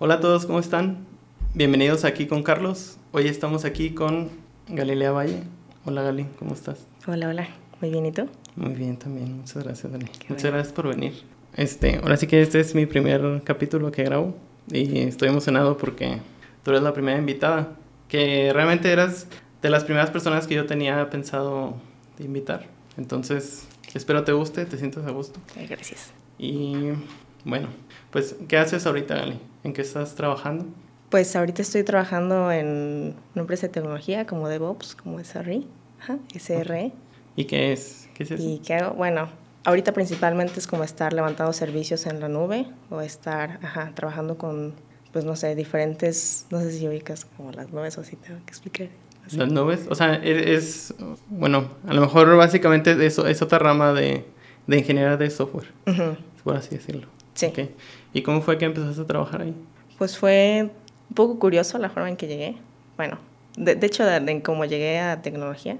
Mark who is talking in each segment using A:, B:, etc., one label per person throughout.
A: Hola a todos, ¿cómo están? Bienvenidos aquí con Carlos. Hoy estamos aquí con Galilea Valle. Hola Gali, ¿cómo estás?
B: Hola, hola. Muy bien, ¿y tú?
A: Muy bien también, muchas gracias Gali. muchas gracias por venir. Este, ahora sí que este es mi primer capítulo que grabo y estoy emocionado porque tú eres la primera invitada, que realmente eras de las primeras personas que yo tenía pensado de invitar. Entonces, espero te guste, te sientas a gusto.
B: Gracias.
A: Y bueno, pues, ¿qué haces ahorita, Gali? ¿En qué estás trabajando?
B: Pues ahorita estoy trabajando en una empresa de tecnología como DevOps, como SRE. Ajá, SRE.
A: ¿Y qué es? ¿Qué es eso?
B: ¿Y qué hago? Bueno, ahorita principalmente es como estar levantando servicios en la nube o estar ajá, trabajando con, pues no sé, diferentes, no sé si ubicas como las nubes o si tengo que explicar.
A: Las nubes, o sea, e-, es, bueno, a lo mejor básicamente eso es otra rama de, de ingeniería de software, por así decirlo.
B: Sí.
A: ¿Y cómo fue que empezaste a trabajar ahí?
B: Pues fue un poco curioso la forma en que llegué. Bueno, de, de hecho, de, de, cómo llegué a tecnología.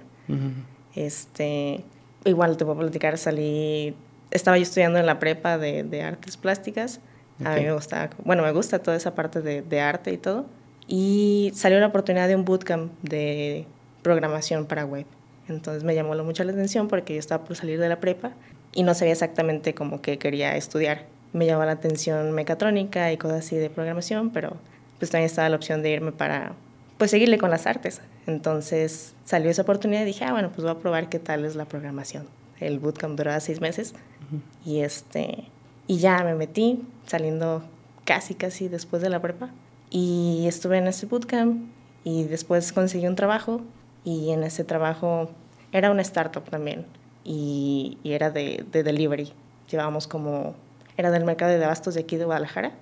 B: Este, igual te puedo platicar, salí, estaba yo estudiando en la prepa de, de artes plásticas. Okay. A mí me gusta, bueno, me gusta toda esa parte de, de arte y todo. Y salió la oportunidad de un bootcamp de programación para web. Entonces me llamó mucho la atención porque yo estaba por salir de la prepa y no sabía exactamente cómo que quería estudiar. Me llamaba la atención mecatrónica y cosas así de programación, pero pues también estaba la opción de irme para pues seguirle con las artes. Entonces salió esa oportunidad y dije, ah, bueno, pues voy a probar qué tal es la programación. El bootcamp duraba seis meses uh -huh. y, este, y ya me metí saliendo casi, casi después de la prepa. Y estuve en ese bootcamp y después conseguí un trabajo y en ese trabajo era una startup también y, y era de, de, delivery. Llevábamos como, era del mercado de abastos de aquí de Guadalajara.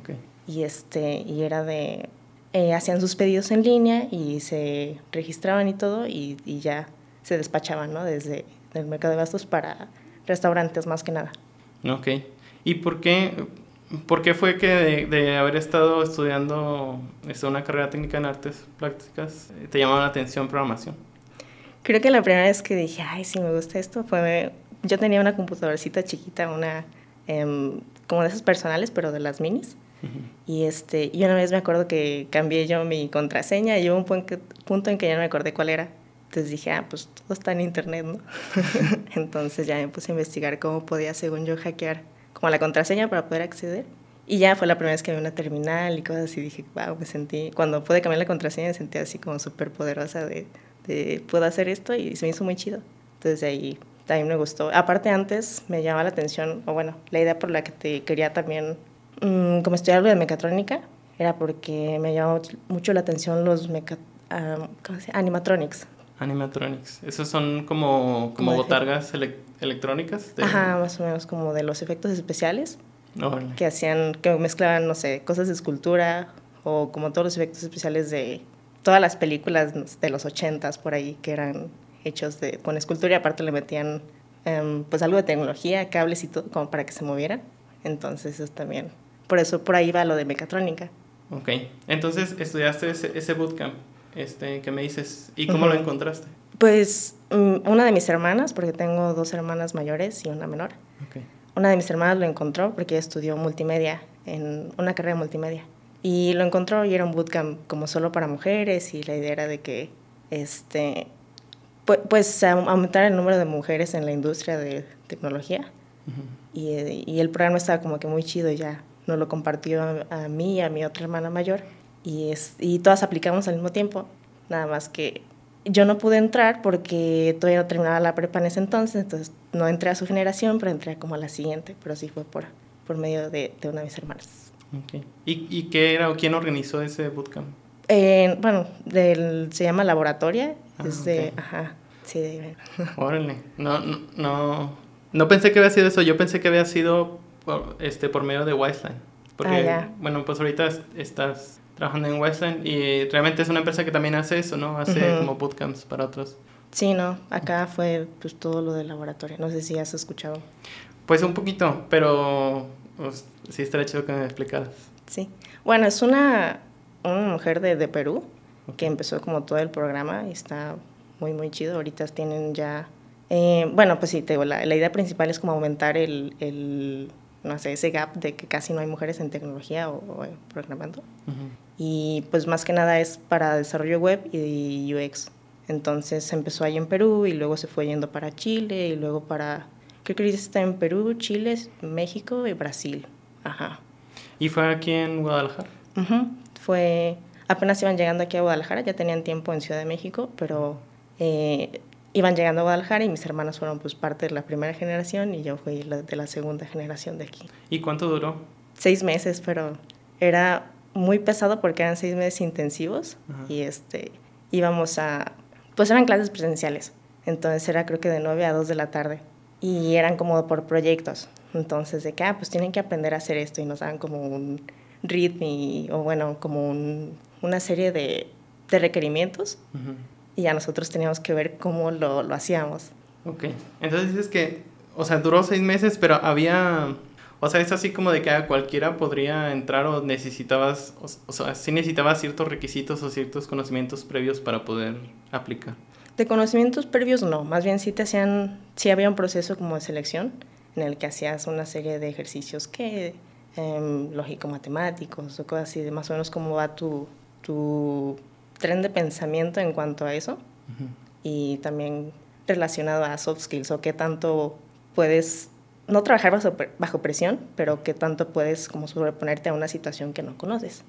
A: Okay.
B: Y, este, y era de, eh, hacían sus pedidos en línea y se registraban y todo y, y ya se despachaban, ¿no? Desde el mercado de abastos para restaurantes más que nada.
A: Ok. ¿Y por qué, por qué fue que de, de haber estado estudiando este, una carrera técnica en artes plásticas te llamaba la atención programación?
B: Creo que la primera vez que dije, ay, sí, me gusta esto, fue, yo tenía una computadorcita chiquita, una, eh, como de esas personales, pero de las minis. Uh -huh. Y este, y una vez me acuerdo que cambié yo mi contraseña y hubo un punto en que ya no me acordé cuál era. Entonces dije, ah, pues todo está en internet, ¿no? Entonces ya me puse a investigar cómo podía, según yo, hackear como la contraseña para poder acceder. Y ya fue la primera vez que vi una terminal y cosas así. Dije, wow, me sentí, cuando pude cambiar la contraseña, me sentí así como súper poderosa de, de, puedo hacer esto y se me hizo muy chido. Entonces de ahí también me gustó. Aparte antes me llamaba la atención, o bueno, la idea por la que te quería también, mmm, como estudiar algo de mecatrónica, era porque me llamaba mucho la atención los meca, um, ¿cómo se animatronics.
A: Animatronics. Esos son como, como botargas ele electrónicas.
B: De... Ajá, más o menos como de los efectos especiales.
A: Oh.
B: Que hacían, que mezclaban, no sé, cosas de escultura o como todos los efectos especiales de todas las películas de los ochentas por ahí que eran hechos de, con escultura y aparte le metían um, pues algo de tecnología, cables y todo como para que se movieran. Entonces eso también, por eso por ahí va lo de mecatrónica.
A: Ok, entonces estudiaste ese, ese bootcamp este, que me dices, ¿y cómo uh -huh. lo encontraste?
B: Pues um, una de mis hermanas, porque tengo dos hermanas mayores y una menor.
A: Okay.
B: Una de mis hermanas lo encontró porque ella estudió multimedia, en una carrera de multimedia. Y lo encontró y era un bootcamp como solo para mujeres y la idea era de que este, pues, pues aumentar el número de mujeres en la industria de tecnología. Uh -huh. y, y, el programa estaba como que muy chido ya. Nos lo compartió a, a mí y a mi otra hermana mayor y, es, y todas aplicamos al mismo tiempo. Nada más que yo no pude entrar porque todavía no terminaba la prepa en ese entonces, entonces no entré a su generación, pero entré como a la siguiente, pero sí fue por, por medio de, de una de mis hermanas.
A: Okay. ¿Y, ¿Y qué era o quién organizó ese bootcamp?
B: Eh, bueno, del, se llama Laboratoria. Ah, es de, okay. ajá, sí, de...
A: Órale, no, no, no, no pensé que había sido eso, yo pensé que había sido por, este, por medio de Wiseline. Porque,
B: ah,
A: bueno, pues ahorita estás trabajando en Westland y realmente es una empresa que también hace eso, ¿no? Hace uh -huh. como bootcamps para otros.
B: Sí, no, acá fue pues todo lo del laboratorio, no sé si has escuchado.
A: Pues un poquito, pero pues, sí estaría chido que me explicaras.
B: Sí, bueno, es una, una mujer de, de Perú que empezó como todo el programa y está muy, muy chido. Ahorita tienen ya, eh, bueno, pues sí, te digo, la, la, idea principal es como aumentar el, el no sé, ese gap de que casi no hay mujeres en tecnología o, programando. Y pues más que nada es para desarrollo web y UX. Entonces empezó ahí en Perú y luego se fue yendo para Chile y luego para, creo que está en Perú, Chile, México y Brasil. Ajá.
A: ¿Y fue aquí en Guadalajara?
B: Fue, apenas iban llegando aquí a Guadalajara, ya tenían tiempo en Ciudad de México, pero eh, iban llegando a Guadalajara y mis hermanos fueron pues parte de la primera generación y yo fui de la segunda generación de aquí.
A: ¿Y cuánto duró?
B: Seis meses, pero era muy pesado porque eran seis meses intensivos y este íbamos a pues eran clases presenciales entonces era creo que de 9 a 2 de la tarde y eran como por proyectos entonces de que ah, pues tienen que aprender a hacer esto y nos daban como un ritmo o bueno como una serie de, de requerimientos. Y ya nosotros teníamos que ver cómo lo, lo hacíamos.
A: Ok, entonces dices que o sea duró seis meses pero había o sea, es así como de que cualquiera podría entrar o necesitabas, o, sea, sí necesitabas ciertos requisitos o ciertos conocimientos previos para poder aplicar.
B: De conocimientos previos no, más bien sí te hacían, sí había un proceso como de selección en el que hacías una serie de ejercicios que, eh, lógico-matemáticos o cosas así, de más o menos cómo va tu, tu tren de pensamiento en cuanto a eso. Y también relacionado a soft skills o qué tanto puedes no trabajar bajo, presión, pero que tanto puedes como sobreponerte a una situación que no conoces.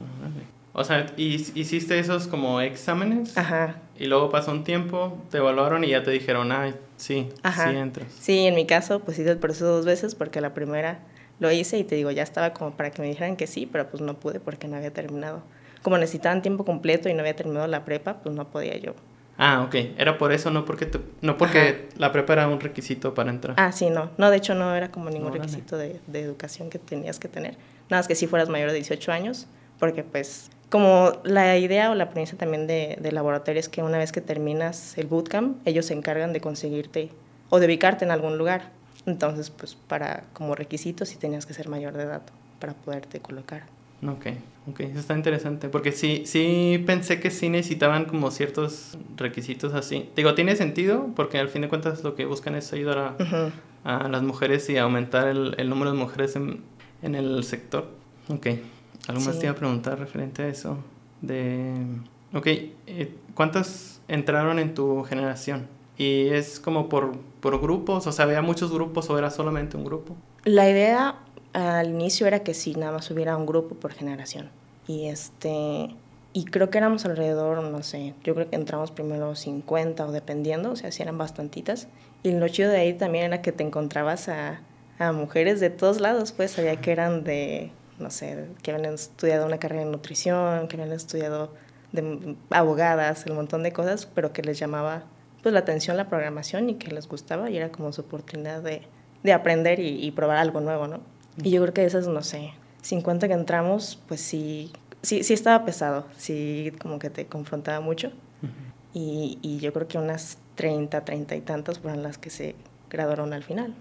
A: O sea, hiciste esos como exámenes. Ajá. Y luego pasó un tiempo, te evaluaron y ya te dijeron, ay, sí, sí entras.
B: Sí, en mi caso, pues hice el proceso dos veces porque la primera lo hice y te digo, ya estaba como para que me dijeran que sí, pero pues no pude porque no había terminado. Como necesitaban tiempo completo y no había terminado la prepa, pues no podía yo
A: Ah, ok. Era por eso, no porque, no porque la prepa era un requisito para entrar.
B: Ah, sí, no. No, de hecho no era como ningún requisito de, de, educación que tenías que tener. Nada más que si fueras mayor de 18 años, porque pues como la idea o la premisa también de, de laboratorio es que una vez que terminas el bootcamp, ellos se encargan de conseguirte o de ubicarte en algún lugar. Entonces, pues para como requisito sí tenías que ser mayor de edad para poderte colocar.
A: Ok, ok, eso está interesante, porque sí, sí pensé que sí necesitaban como ciertos requisitos así. Digo, tiene sentido, porque al fin de cuentas lo que buscan es ayudar a, a las mujeres y aumentar el, el número de mujeres en, en, el sector. Ok, algo más te iba a preguntar referente a eso. De, ok, eh, ¿cuántas entraron en tu generación? ¿Y es como por, por grupos? O sea, ¿había muchos grupos o era solamente un grupo?
B: La idea al inicio era que sí, nada más hubiera un grupo por generación. Y este y creo que éramos alrededor, no sé, yo creo que entramos primero 50 o dependiendo, o sea, si eran bastantitas. Y lo chido de ahí también era que te encontrabas a, a mujeres de todos lados, pues sabía que eran de, no sé, que habían estudiado una carrera en nutrición, que habían estudiado de abogadas, el montón de cosas, pero que les llamaba pues la atención la programación y que les gustaba y era como su oportunidad de, de aprender y, y probar algo nuevo, ¿no? Y yo creo que esas, no sé, 50 que entramos, pues sí, sí, sí estaba pesado, sí como que te confrontaba mucho. y, y, yo creo que unas 30, 30 y tantas fueron las que se graduaron al final.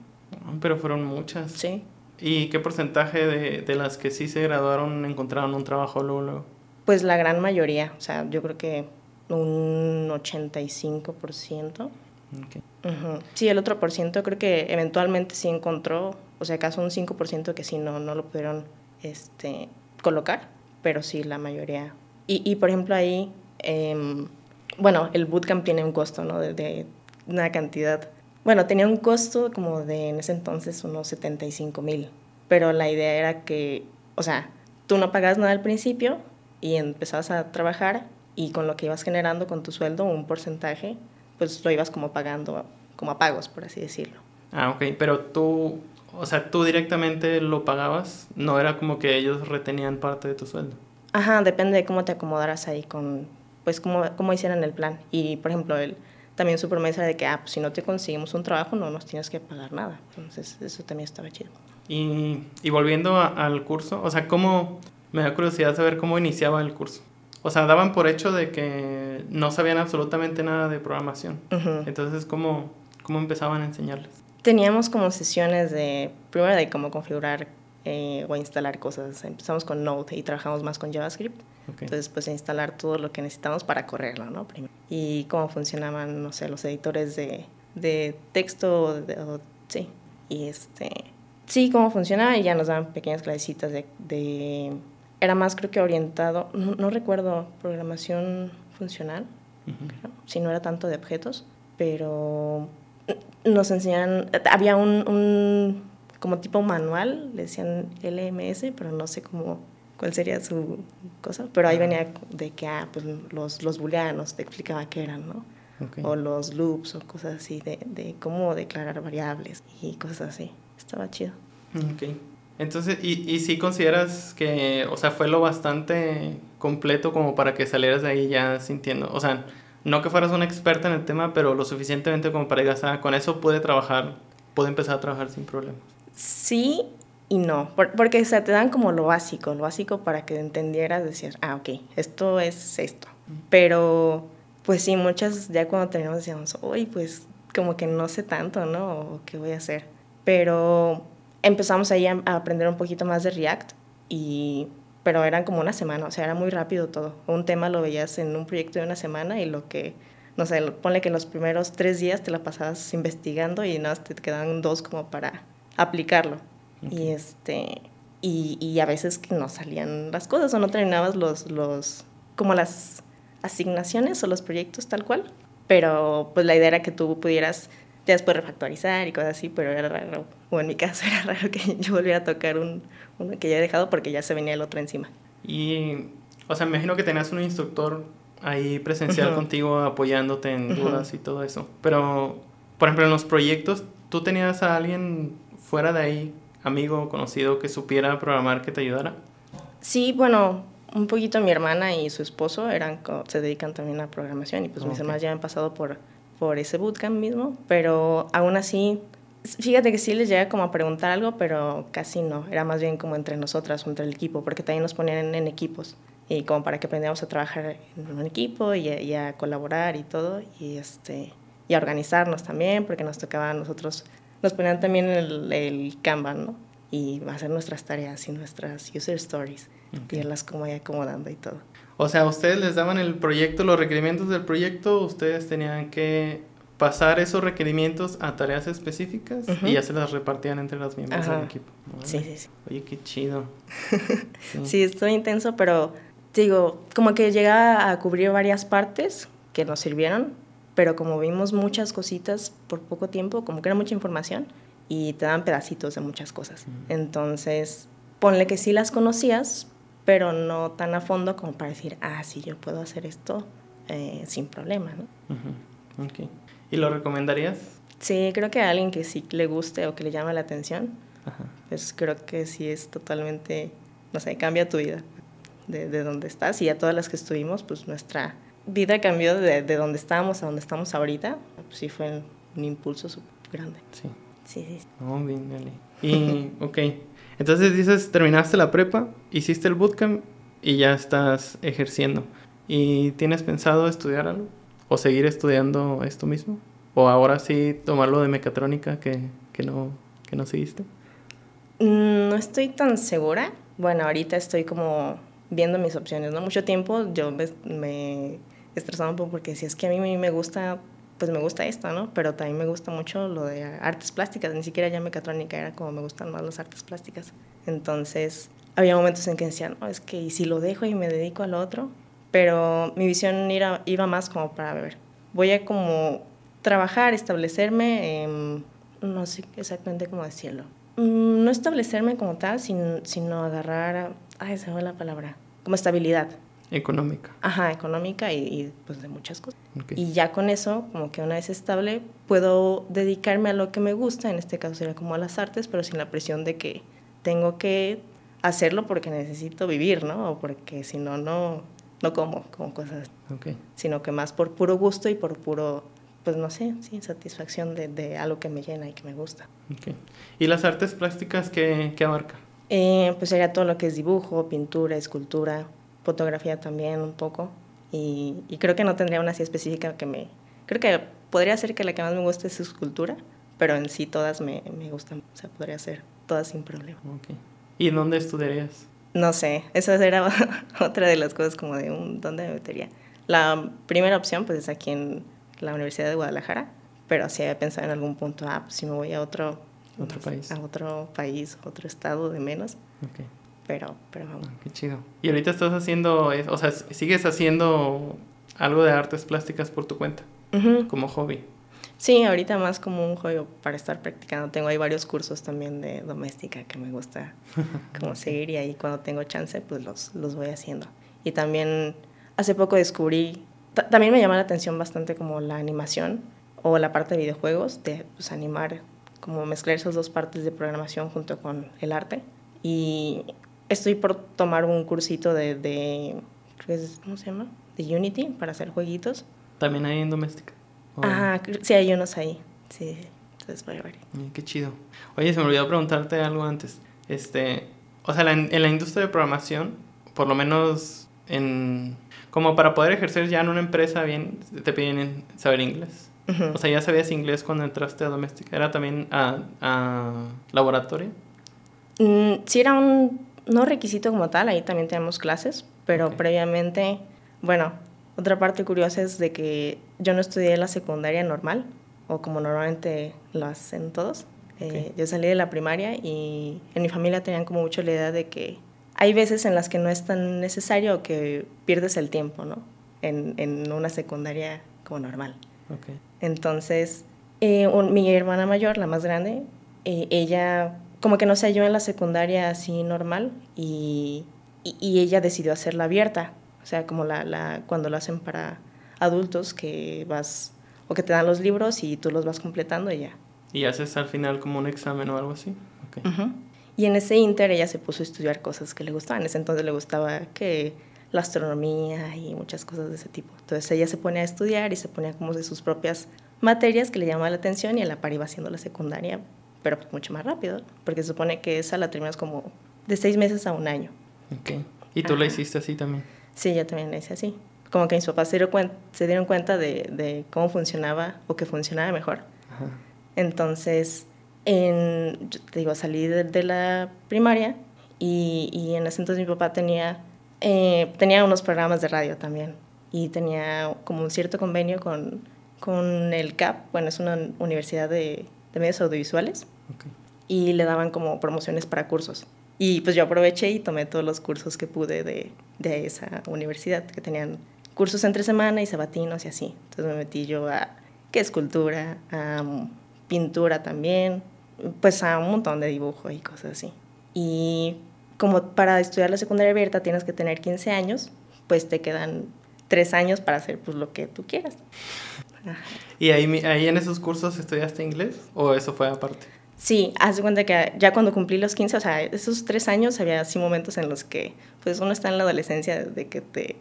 A: Ah, pero fueron muchas.
B: Sí.
A: ¿Y qué porcentaje de, de las que sí se graduaron encontraron un trabajo luego,
B: Pues la gran mayoría, o sea, yo creo que un 85%. Okay. Sí, el otro por ciento creo que eventualmente sí encontró o sea, acaso un 5% que sí no, no lo pudieron este, colocar, pero sí la mayoría. Y, y por ejemplo ahí, eh, bueno, el bootcamp tiene un costo, ¿no? De, de, una cantidad, bueno, tenía un costo como de en ese entonces unos 75 mil, pero la idea era que, o sea, tú no pagabas nada al principio y empezabas a trabajar y con lo que ibas generando con tu sueldo, un porcentaje, pues lo ibas como pagando, como a pagos, por así decirlo.
A: Ah, ok, pero tú o sea, tú directamente lo pagabas, no era como que ellos retenían parte de tu sueldo.
B: Ajá, depende de cómo te acomodaras ahí con, pues, cómo, cómo hicieran el plan. Y, por ejemplo, él, también su promesa de que, ah, pues si no te conseguimos un trabajo, no nos tienes que pagar nada. Entonces, eso también estaba chido.
A: Y, y volviendo al curso, o sea, ¿cómo, me da curiosidad saber cómo iniciaba el curso? O sea, daban por hecho de que no sabían absolutamente nada de programación. Entonces, ¿cómo, ¿cómo empezaban a enseñarles?
B: teníamos como sesiones de, primero de cómo configurar eh, o instalar cosas. Empezamos con Node y trabajamos más con JavaScript. Entonces, pues instalar todo lo que necesitamos para correrlo, ¿no? Primero. Y cómo funcionaban, no sé, los editores de, de texto, sí. Y este, sí, cómo funcionaba y ya nos daban pequeñas clasecitas de, de era más creo que orientado, no, recuerdo, programación funcional, si no era tanto de objetos, pero nos enseñan, había un, un, como tipo manual, le decían LMS, pero no sé cómo, cuál sería su cosa, pero ahí venía de que, ah, pues los, los booleanos te explicaba qué eran, ¿no? O los loops o cosas así, de, de cómo declarar variables y cosas así. Estaba chido.
A: Ok. Entonces, ¿y, ¿y si consideras que, o sea, fue lo bastante completo como para que salieras de ahí ya sintiendo, o sea, no que fueras una experta en el tema, pero lo suficientemente como para digas, ah, con eso puede trabajar, puede empezar a trabajar sin problemas?
B: Sí y no, porque o sea, te dan como lo básico, lo básico para que entendieras, decir, ah, ok, esto es esto. Pero, pues sí, muchas ya cuando terminamos decíamos, uy, pues como que no sé tanto, ¿no? O qué voy a hacer. Pero empezamos ahí a, aprender un poquito más de React y pero eran como una semana, o sea, era muy rápido todo. Un tema lo veías en un proyecto de una semana y lo que, no sé, ponle que en los primeros tres días te la pasabas investigando y nada, te quedaban dos como para aplicarlo. Y este, y, y, a veces no salían las cosas o no terminabas los, los, como las asignaciones o los proyectos tal cual. Pero pues la idea era que tú pudieras ya después refactorizar y cosas así, pero era raro, o en mi caso era raro que yo volviera a tocar un, uno que ya he dejado porque ya se venía el otro encima.
A: Y, o sea, me imagino que tenías un instructor ahí presencial contigo apoyándote en dudas y todo eso. Pero, por ejemplo, en los proyectos, ¿tú tenías a alguien fuera de ahí, amigo, conocido, que supiera programar, que te ayudara?
B: Sí, bueno, un poquito mi hermana y su esposo eran, se dedican también a programación y pues mis hermanas ya han pasado por por ese bootcamp mismo, pero aún así, fíjate que sí les llega como a preguntar algo, pero casi no, era más bien como entre nosotras, entre el equipo, porque también nos ponían en, equipos y como para que aprendamos a trabajar en un equipo y a, colaborar y todo, y, este, y a organizarnos también, porque nos tocaba a nosotros, nos ponían también el, el Kanban, ¿no? Y hacer nuestras tareas y nuestras user stories, y irlas como ahí acomodando y todo.
A: O sea, ustedes les daban el proyecto, los requerimientos del proyecto, ustedes tenían que pasar esos requerimientos a tareas específicas y ya se las repartían entre los miembros del equipo.
B: Sí, sí, sí.
A: Oye, qué chido.
B: sí. estuvo intenso, pero digo, como que llega a cubrir varias partes que nos sirvieron, pero como vimos muchas cositas por poco tiempo, como que era mucha información y te dan pedacitos de muchas cosas. Entonces, ponle que sí las conocías, pero no tan a fondo como para decir, ah, sí, yo puedo hacer esto eh, sin problema, ¿no?
A: okay. ¿Y lo recomendarías?
B: Sí, creo que a alguien que sí le guste o que le llame la atención, pues creo que sí es totalmente, no sé, cambia tu vida de, de donde estás y a todas las que estuvimos, pues nuestra vida cambió de, de donde estábamos a donde estamos ahorita, pues sí fue un impulso súper grande.
A: Sí.
B: Sí, sí.
A: Oh, bien, dale. Y, ok. Entonces dices, terminaste la prepa, hiciste el bootcamp y ya estás ejerciendo. ¿Y tienes pensado estudiar algo? ¿O seguir estudiando esto mismo? ¿O ahora sí tomarlo de mecatrónica que, que, no, que no seguiste?
B: Mm, no estoy tan segura. Bueno, ahorita estoy como viendo mis opciones, ¿no? Mucho tiempo yo me, me estresaba un poco porque si es que a mí me gusta pues me gusta esto, ¿no? Pero también me gusta mucho lo de artes plásticas, ni siquiera ya mecatrónica, era como me gustan más las artes plásticas. Entonces, había momentos en que decía, no, es que ¿y si lo dejo y me dedico al otro? Pero mi visión iba, más como para ver, voy a como trabajar, establecerme, no sé exactamente cómo decirlo. Mm, no establecerme como tal, sino, sino agarrar, ay, se me la palabra, como estabilidad.
A: Económica.
B: Ajá, económica y, pues de muchas cosas. Y ya con eso, como que una vez estable, puedo dedicarme a lo que me gusta, en este caso sería como a las artes, pero sin la presión de que tengo que hacerlo porque necesito vivir, ¿no? O porque si no, no, no como, como cosas. Okay. Sino que más por puro gusto y por puro, pues no sé, sí, satisfacción de, de algo que me llena y que me gusta.
A: Okay. ¿Y las artes plásticas qué, qué abarca?
B: Eh, pues sería todo lo que es dibujo, pintura, escultura, fotografía también un poco. Y, creo que no tendría una así específica que me... Creo que podría ser que la que más me guste es escultura, pero en sí todas me, me gustan. O sea, podría ser todas sin problema.
A: Okay. ¿Y dónde estudiarías?
B: No sé, esa era otra de las cosas como de un, dónde me metería. La primera opción pues es aquí en la Universidad de Guadalajara, pero sí había pensado en algún punto, ah, pues si me voy a otro
A: Otro país.
B: A otro país, otro estado de menos.
A: Ok.
B: Pero, pero vamos.
A: Qué chido. ¿Y ahorita estás haciendo, o sea, sigues haciendo algo de artes plásticas por tu cuenta,
B: Ujú.
A: como hobby?
B: Sí, ahorita más como un juego para estar practicando. Tengo ahí varios cursos también de doméstica que me gusta como seguir y ahí cuando tengo chance pues los, los voy haciendo. Y también hace poco descubrí, ta- también me llama la atención bastante como la animación o la parte de videojuegos, de pues, animar, como mezclar esas dos partes de programación junto con el arte. Y estoy por tomar un cursito de, de creo que es- ¿cómo se llama? De Unity para hacer jueguitos.
A: ¿También hay en doméstica? ¿O-
B: Ajá, sí, hay unos ahí. Sí, entonces voy a ver.
A: Qué chido. Oye, se me olvidó preguntarte algo antes. Este, o sea, la- en la industria de programación, por lo menos en como para poder ejercer ya en una empresa bien, te piden saber inglés. O sea, ya sabías inglés cuando entraste a doméstica. ¿Era también a, a laboratorio?
B: Mm, sí era un, no requisito como tal, ahí también tenemos clases, pero previamente, bueno, otra parte curiosa es de que yo no estudié la secundaria normal, o como normalmente lo hacen todos. Eh, yo salí de la primaria y en mi familia tenían como mucho la idea de que hay veces en las que no es tan necesario que pierdes el tiempo, ¿no? En, en una secundaria como normal. Entonces, eh, un- mi hermana mayor, la más grande, eh, ella como que no se halló en la secundaria así normal y, y- y ella decidió hacerla abierta. O sea, como la, la, cuando lo hacen para adultos que vas o que te dan los libros y tú los vas completando y ya.
A: ¿Y haces al final como un examen o algo así? Ok.
B: Ujú. Y en ese inter ella se puso a estudiar cosas que le gustaban. En ese entonces le gustaba que la astronomía y muchas cosas de ese tipo. Entonces ella se ponía a estudiar y se ponía como de sus propias materias que le llamaban la atención y a la par iba haciendo la secundaria, pero pues mucho más rápido, porque se supone que esa la terminas como de seis meses a un año.
A: Ok. ¿Y tú la
B: Ajá.
A: hiciste así también?
B: Sí, yo también la hice así. Como que mis papás se dieron, cuen- se dieron cuenta de, de cómo funcionaba o que funcionaba mejor.
A: Ajá.
B: Entonces, en, yo te digo, salí de, de la primaria y, y en ese entonces mi papá tenía, eh, tenía unos programas de radio también y tenía como un cierto convenio con, con el CAP, bueno, es una universidad de, de medios audiovisuales
A: Ok.
B: y le daban como promociones para cursos. Y pues yo aproveché y tomé todos los cursos que pude de, de esa universidad, que tenían cursos entre semana y sabatinos y así. Entonces me metí yo a qué escultura, a mm, pintura también, pues a un montón de dibujo y cosas así. Y como para estudiar la secundaria abierta tienes que tener 15 años, pues te quedan tres años para hacer pues lo que tú quieras.
A: ¿Y ahí, ahí en esos cursos estudiaste inglés o eso fue aparte?
B: Sí, haz de cuenta que ya cuando cumplí los 15, o sea, esos tres años había así momentos en los que pues uno está en la adolescencia de que te,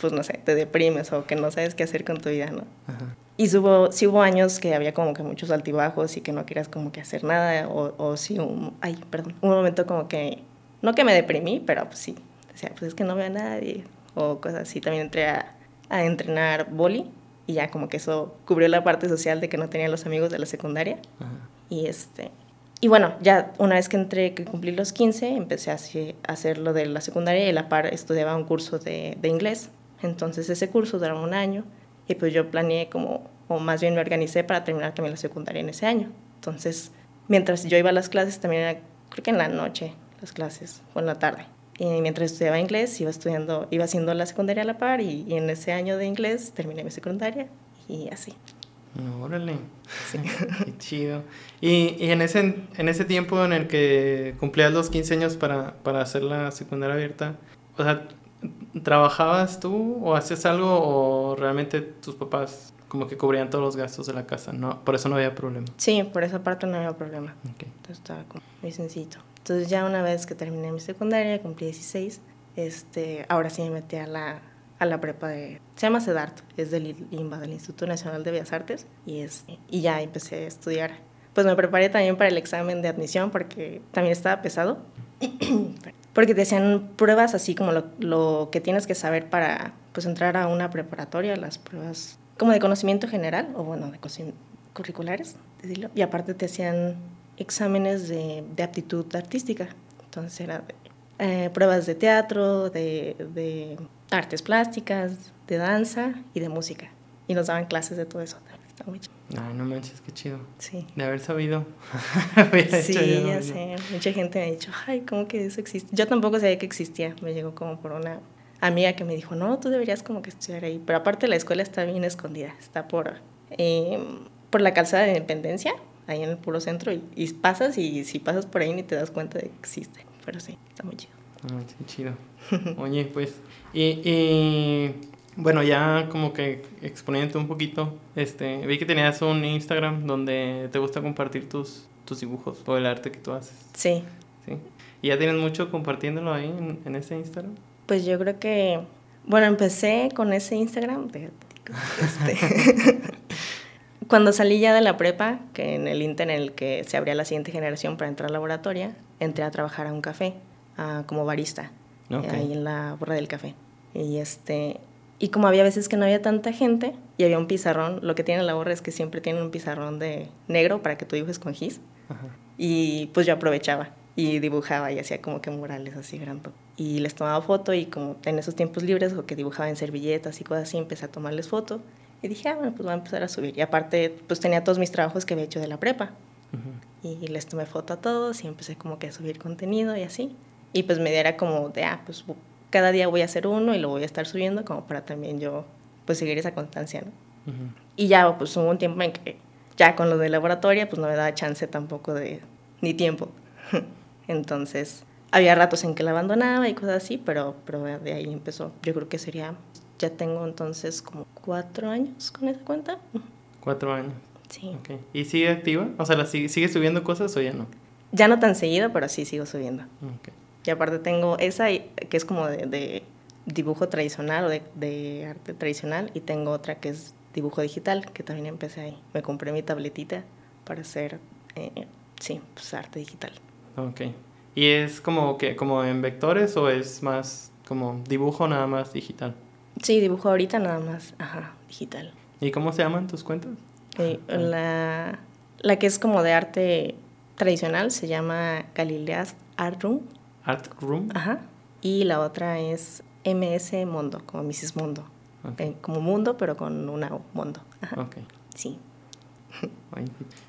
B: pues no sé, te deprimes o que no sabes qué hacer con tu vida, ¿no?
A: Ajá.
B: Y hubo, sí hubo años que había como que muchos altibajos y que no querías como que hacer nada o, o sí, un, ay, perdón, un momento como que, no que me deprimí, pero pues sí, decía, pues es que no veo a nadie o cosas así. También entré a, a entrenar boli y ya como que eso cubrió la parte social de que no tenía los amigos de la secundaria.
A: Ajá.
B: Y este y bueno, ya una vez que entré, que cumplí los 15, empecé a hacer, lo de la secundaria y a la par estudiaba un curso de, de inglés. Entonces ese curso duraba un año y pues yo planeé como, o más bien me organicé para terminar también la secundaria en ese año. Entonces, mientras yo iba a las clases, también era, creo que en la noche las clases o en la tarde. Y mientras estudiaba inglés, iba estudiando, iba haciendo la secundaria a la par y, y en ese año de inglés terminé mi secundaria y así.
A: Órale. Qué chido. Y, y en, ese, en ese tiempo en el que cumplías los 15 años para, para hacer la secundaria abierta, o sea, ¿trabajabas tú o hacías algo o realmente tus papás como que cubrían todos los gastos de la casa? No, por eso no había problema.
B: Sí, por esa parte no había problema.
A: Ok.
B: Entonces estaba como muy sencillo. Entonces ya una vez que terminé mi secundaria, cumplí 16, este, ahora sí me metí a la, a la prepa de... Se llama CEDART, es del INBA, del Instituto Nacional de Bellas Artes, y, es, y ya empecé a estudiar. Pues me preparé también para el examen de admisión porque también estaba pesado. porque te hacían pruebas así como lo, lo que tienes que saber para pues, entrar a una preparatoria, las pruebas como de conocimiento general, o bueno, de curriculares, decirlo. Y aparte te hacían exámenes de, de aptitud artística. Entonces era de, eh, pruebas de teatro, de, de artes plásticas, de danza y de música. Y nos daban clases de todo eso. Está muy chido.
A: Ay, no manches, qué chido.
B: Sí.
A: De haber sabido.
B: sí, ya sé. Mucha gente me ha dicho, ay, ¿cómo que eso existe? Yo tampoco sabía que existía. Me llegó como por una amiga que me dijo, no, tú deberías como que estudiar ahí. Pero aparte la escuela está bien escondida. Está por, eh, por la calzada de Independencia, ahí en el puro centro. Y, y, pasas y si pasas por ahí ni te das cuenta de que existe. Pero sí, está muy chido.
A: Qué chido. Oye, pues, y, y bueno, ya como que exponiendo un poquito, este, vi que tenías un Instagram donde te gusta compartir tus, tus dibujos o el arte que tú haces.
B: Sí.
A: Sí. ¿Y ya tienes mucho compartiéndolo ahí en, en ese Instagram?
B: Pues yo creo que, bueno, empecé con ese Instagram, este, cuando salí ya de la prepa, que en el Inter en el que se abría la siguiente generación para entrar a laboratoria, entré a trabajar a un café uh, como barista, okay. ahí en la borra del café. Y este, y como había veces que no había tanta gente y había un pizarrón, lo que tiene la borra es que siempre tiene un pizarrón de negro para que tú dibujes con gis. Ajá. Y pues yo aprovechaba y dibujaba y hacía como que murales así grandes. Y les tomaba foto y como en esos tiempos libres o que dibujaba en servilletas y cosas así, empecé a tomarles foto. Y dije, ah, bueno, pues voy a empezar a subir. Y aparte, pues tenía todos mis trabajos que había hecho de la prepa. Uh -huh. Y les tomé foto a todos y empecé como que a subir contenido y así. Y pues me diera como de, ah, pues cada día voy a hacer uno y lo voy a estar subiendo como para también yo pues seguir esa constancia, ¿no? Uh -huh. Y ya pues hubo un tiempo en que ya con lo de laboratorio pues no me daba chance tampoco de ni tiempo. Entonces había ratos en que la abandonaba y cosas así, pero, pero de ahí empezó. Yo creo que sería, ya tengo entonces como cuatro años con esa cuenta.
A: Cuatro años.
B: Sí.
A: Okay. ¿Y sigue activa? O sea, ¿la sigue, ¿sigue subiendo cosas o ya no?
B: Ya no tan seguido, pero sí sigo subiendo.
A: Okay.
B: Y aparte tengo esa que es como de, de dibujo tradicional o de, de, arte tradicional y tengo otra que es dibujo digital, que también empecé ahí. Me compré mi tabletita para hacer, eh, sí, pues arte digital.
A: Ok. ¿Y es como que como en vectores o es más como dibujo nada más digital?
B: Sí, dibujo ahorita nada más, ajá, digital.
A: ¿Y cómo se llaman tus cuentas?
B: Sí, la, la que es como de arte tradicional se llama Galileas Art Room.
A: Art Room.
B: Ajá. Y la otra es MS Mundo, como Mrs. Mundo. Okay. Eh, como mundo, pero con una mundo. Ajá.
A: Ok.
B: Sí.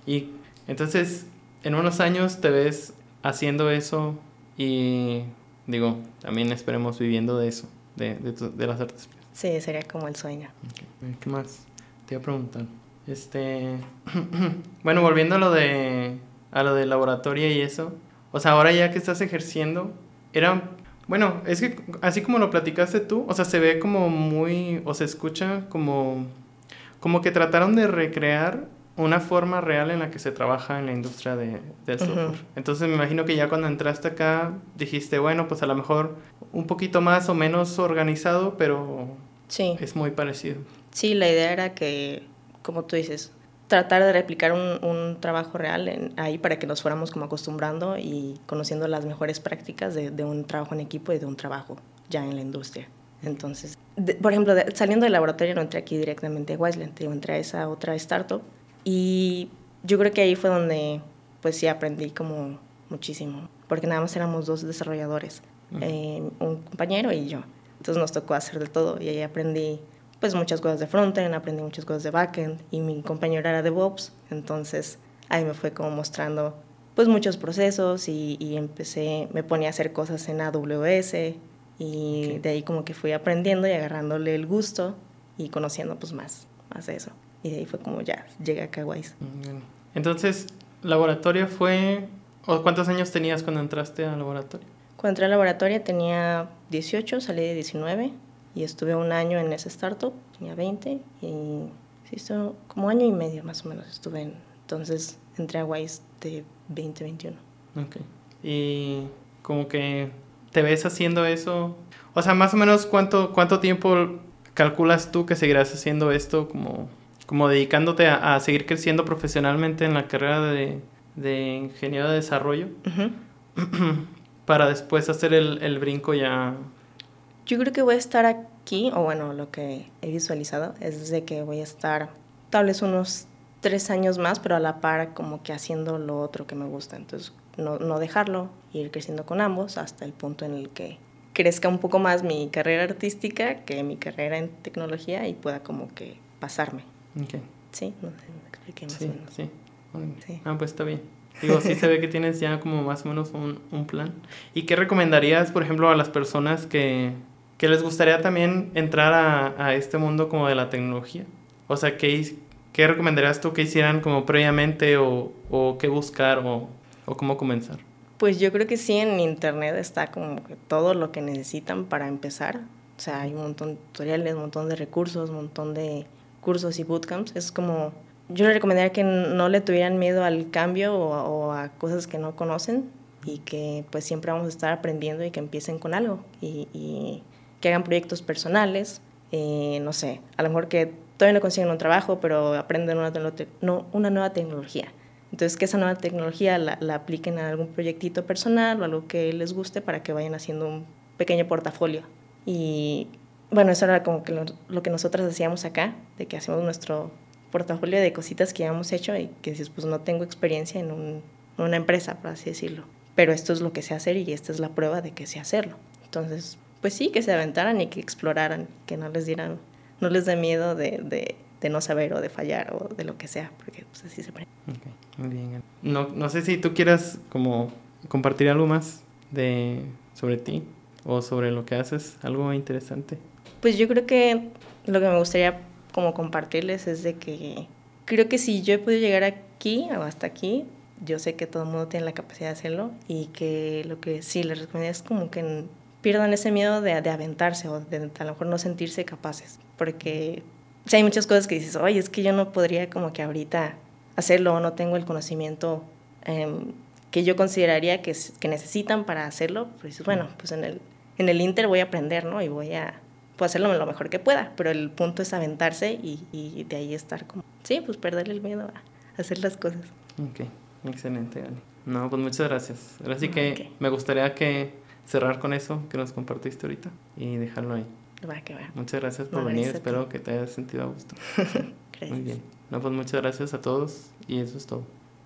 A: Y entonces, en unos años te ves haciendo eso y digo, también esperemos viviendo de eso, de, de, tu, de las artes.
B: Sí, sería como el sueño.
A: Okay. ¿Qué más? Te iba a preguntar. Este, bueno, volviendo a lo de a lo del laboratorio y eso. O sea, ahora ya que estás ejerciendo, era bueno, es que así como lo platicaste tú, o sea, se ve como muy o se escucha como como que trataron de recrear una forma real en la que se trabaja en la industria de, del software. Uh -huh. Entonces me imagino que ya cuando entraste acá dijiste, bueno, pues a lo mejor un poquito más o menos organizado, pero
B: sí.
A: es muy parecido.
B: Sí, la idea era que, como tú dices, tratar de replicar un, un trabajo real en, ahí para que nos fuéramos como acostumbrando y conociendo las mejores prácticas de, de un trabajo en equipo y de un trabajo ya en la industria. Entonces, de, por ejemplo, de, saliendo del laboratorio no entré aquí directamente a Wiseland, entré a esa otra startup y yo creo que ahí fue donde pues sí aprendí como muchísimo, porque nada más éramos dos desarrolladores, uh -huh. eh, un compañero y yo. Entonces nos tocó hacer de todo y ahí aprendí pues muchas cosas de frontend, aprendí muchas cosas de backend y mi compañero era DevOps, entonces ahí me fue como mostrando pues muchos procesos y, y empecé, me ponía a hacer cosas en AWS y okay. de ahí como que fui aprendiendo y agarrándole el gusto y conociendo pues más, más de eso. Y de ahí fue como ya llegué a Kawais.
A: Entonces, ¿laboratorio fue... ¿O cuántos años tenías cuando entraste al laboratorio?
B: Cuando entré al laboratorio tenía 18, salí de 19 y estuve un año en ese startup, tenía 20 y estuvo como año y medio más o menos estuve en, entonces entré a Wise de 2021.
A: Ok. Y como que te ves haciendo eso, o sea, más o menos cuánto, cuánto tiempo calculas tú que seguirás haciendo esto como, como dedicándote a, a seguir creciendo profesionalmente en la carrera de, de ingeniero de desarrollo uh -huh. para después hacer el, el brinco ya
B: yo creo que voy a estar aquí, o bueno, lo que he visualizado es de que voy a estar tal vez unos tres años más, pero a la par como que haciendo lo otro que me gusta. Entonces, no, no dejarlo, ir creciendo con ambos hasta el punto en el que crezca un poco más mi carrera artística que mi carrera en tecnología y pueda como que pasarme.
A: Okay.
B: Sí, no sé, me expliqué más o menos.
A: Sí, sí. Ah, pues está bien. Digo, sí se ve que tienes ya como más o menos un, un plan. ¿Y qué recomendarías, por ejemplo, a las personas que, que les gustaría también entrar a, a, este mundo como de la tecnología? O sea, ¿qué, qué recomendarías tú que hicieran como previamente o, o qué buscar o, o cómo comenzar?
B: Pues yo creo que sí, en internet está como todo lo que necesitan para empezar. O sea, hay un montón de tutoriales, un montón de recursos, un montón de cursos y bootcamps. Es como, yo les recomendaría que no le tuvieran miedo al cambio o, a cosas que no conocen y que pues siempre vamos a estar aprendiendo y que empiecen con algo y que hagan proyectos personales. Eh, no sé, a lo mejor que todavía no consiguen un trabajo, pero aprenden una, nueva tecnología entonces, que esa nueva tecnología la, apliquen a algún proyectito personal o algo que les guste para que vayan haciendo un pequeño portafolio. Y bueno, eso era como que lo, que nosotras hacíamos acá, de que hacemos nuestro portafolio de cositas que hemos hecho y que dices, pues no tengo experiencia en un, una empresa, por así decirlo. Pero esto es lo que sé hacer y esta es la prueba de que sé hacerlo. Entonces, pues sí, que se aventaran y que exploraran, que no les dieran, no les dé miedo de, de de no saber o de fallar o de lo que sea, porque pues así se aprende.
A: Okay, muy bien. No, no sé si tú quieras como compartir algo más de sobre ti o sobre lo que haces, algo interesante.
B: Pues yo creo que lo que me gustaría como compartirles es de que creo que si yo he podido llegar aquí o hasta aquí, yo sé que todo el mundo tiene la capacidad de hacerlo y que lo que sí les recomiendo es como que pierdan ese miedo de, de aventarse o de a lo mejor no sentirse capaces, porque sí hay muchas cosas que dices, oye, es que yo no podría como que ahorita hacerlo o no tengo el conocimiento eh, que yo consideraría que, que necesitan para hacerlo, pues bueno, pues en el, en el Inter voy a aprender, ¿no? Y voy a pues hacerlo lo mejor que pueda, pero el punto es aventarse y, y de ahí estar como, sí, pues perderle el miedo a hacer las cosas.
A: Ok, excelente, Ani. No, pues muchas gracias. Ahora sí que okay. me gustaría que cerrar con eso que nos compartiste ahorita y dejarlo ahí.
B: Va, que va.
A: Muchas gracias por venir, espero que te hayas sentido a gusto.
B: gracias.
A: Muy bien. No, pues muchas gracias a todos y eso es todo.